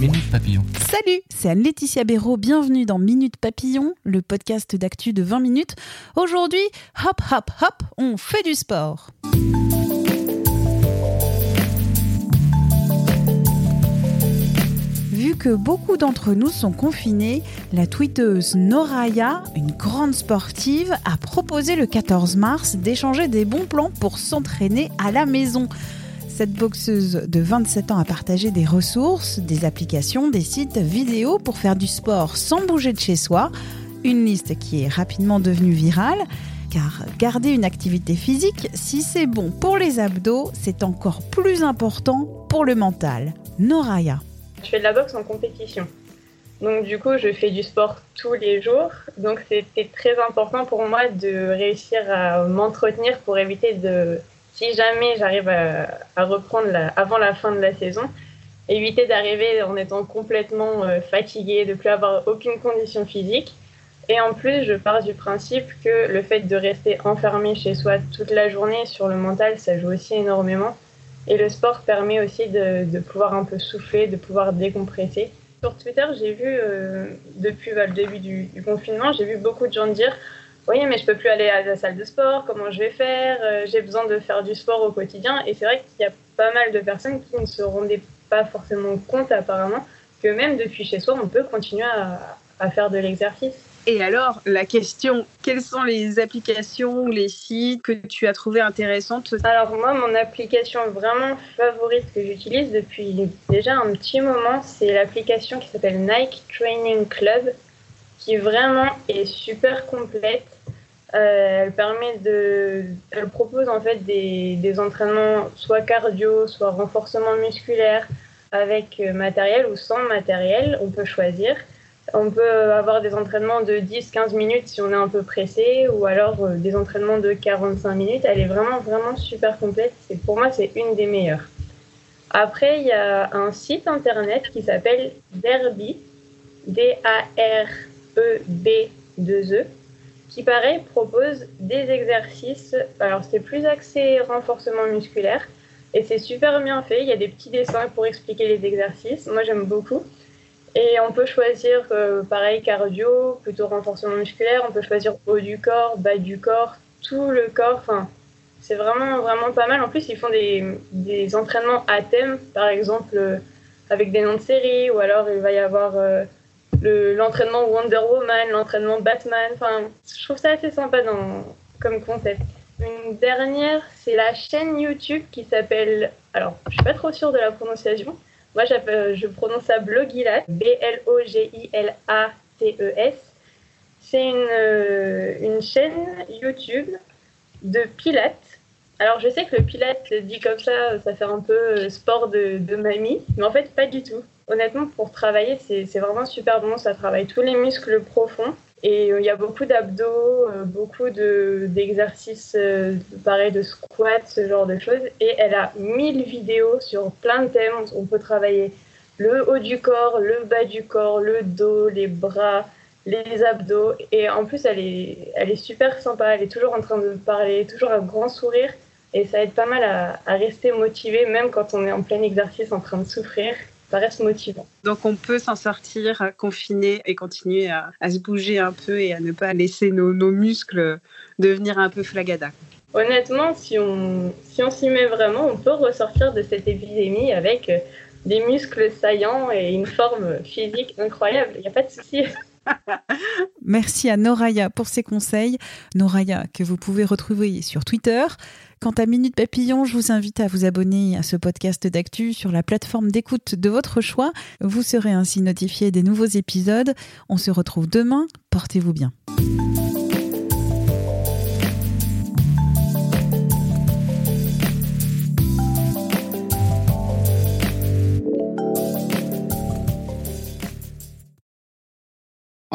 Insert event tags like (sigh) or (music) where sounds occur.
Minute Papillon. Salut, c'est Anne-Laetitia Béraud. Bienvenue dans Minute Papillon, le podcast d'actu de 20 minutes. Aujourd'hui, hop, hop, hop, on fait du sport. Vu que beaucoup d'entre nous sont confinés, la tweeteuse Noraya, une grande sportive, a proposé le 14 mars d'échanger des bons plans pour s'entraîner à la maison. Cette boxeuse de 27 ans a partagé des ressources, des applications, des sites vidéo pour faire du sport sans bouger de chez soi. Une liste qui est rapidement devenue virale. Car garder une activité physique, si c'est bon pour les abdos, c'est encore plus important pour le mental. Noraya. Je fais de la boxe en compétition. Donc du coup, je fais du sport tous les jours. Donc c'était très important pour moi de réussir à m'entretenir pour éviter de, si jamais j'arrive à, reprendre avant la fin de la saison, éviter d'arriver en étant complètement euh, fatigué, de plus avoir aucune condition physique. Et en plus, je pars du principe que le fait de rester enfermé chez soi toute la journée sur le mental, ça joue aussi énormément. Et le sport permet aussi de, pouvoir un peu souffler, de pouvoir décompresser. Sur Twitter, j'ai vu, euh, depuis bah, le début du, confinement, j'ai vu beaucoup de gens dire Oui, mais je peux plus aller à la salle de sport, comment je vais faire euh, J'ai besoin de faire du sport au quotidien. Et c'est vrai qu'il y a pas mal de personnes qui ne se rendaient pas forcément compte, apparemment, que même depuis chez soi, on peut continuer à faire de l'exercice. Et alors, la question, quelles sont les applications ou les sites que tu as trouvé intéressantes? Alors moi, mon application vraiment favorite que j'utilise depuis déjà un petit moment, c'est l'application qui s'appelle Nike Training Club, qui vraiment est super complète. Euh, elle propose en fait des, entraînements soit cardio, soit renforcement musculaire avec matériel ou sans matériel, on peut choisir. On peut avoir des entraînements de 10-15 minutes si on est un peu pressé, ou alors euh, des entraînements de 45 minutes. Elle est vraiment, vraiment super complète. Et pour moi, c'est une des meilleures. Après, il y a un site internet qui s'appelle Derby, D-A-R-E-B-2-E, e, qui, pareil, propose des exercices. Alors, c'est plus axé renforcement musculaire, et c'est super bien fait. Il y a des petits dessins pour expliquer les exercices. Moi, j'aime beaucoup. Et on peut choisir, euh, pareil, cardio, plutôt renforcement musculaire. On peut choisir haut du corps, bas du corps, tout le corps. Enfin, c'est vraiment, vraiment pas mal. En plus, ils font des, des entraînements à thème, par exemple, euh, avec des noms de séries, ou alors il va y avoir euh, l'entraînement Wonder Woman, l'entraînement Batman. Enfin, je trouve ça assez sympa dans, comme concept. Une dernière, c'est la chaîne YouTube qui s'appelle. Alors, je suis pas trop sûre de la prononciation. Moi, je prononce ça Blogilat, B-L-O-G-I-L-A-T-E-S. C'est une, euh, une chaîne YouTube de pilates. Alors, je sais que le pilates, dit comme ça, ça fait un peu euh, sport de, mamie, mais en fait, pas du tout. Honnêtement, pour travailler, c'est vraiment super bon. Ça travaille tous les muscles profonds. Et euh, il y a beaucoup d'abdos, euh, beaucoup d'exercices, de, pareil, de squats, ce genre de choses. Et elle a 1000 vidéos sur plein de thèmes. On peut travailler le haut du corps, le bas du corps, le dos, les bras, les abdos. Et en plus, elle est, elle est super sympa. Elle est toujours en train de parler, toujours un grand sourire. Et ça aide pas mal à, à rester motivé, même quand on est en plein exercice en train de souffrir ça reste motivant. Donc on peut s'en sortir confiné et continuer à, se bouger un peu et à ne pas laisser nos, muscles devenir un peu flagada. Honnêtement, si on si on s'y met vraiment, on peut ressortir de cette épidémie avec euh, des muscles saillants et une forme physique incroyable. Il n'y a pas de souci. (laughs) Merci à Noraya pour ses conseils. Noraya que vous pouvez retrouver sur Twitter. Quant à Minute Papillon, je vous invite à vous abonner à ce podcast d'actu sur la plateforme d'écoute de votre choix. Vous serez ainsi notifié des nouveaux épisodes. On se retrouve demain. Portez-vous bien.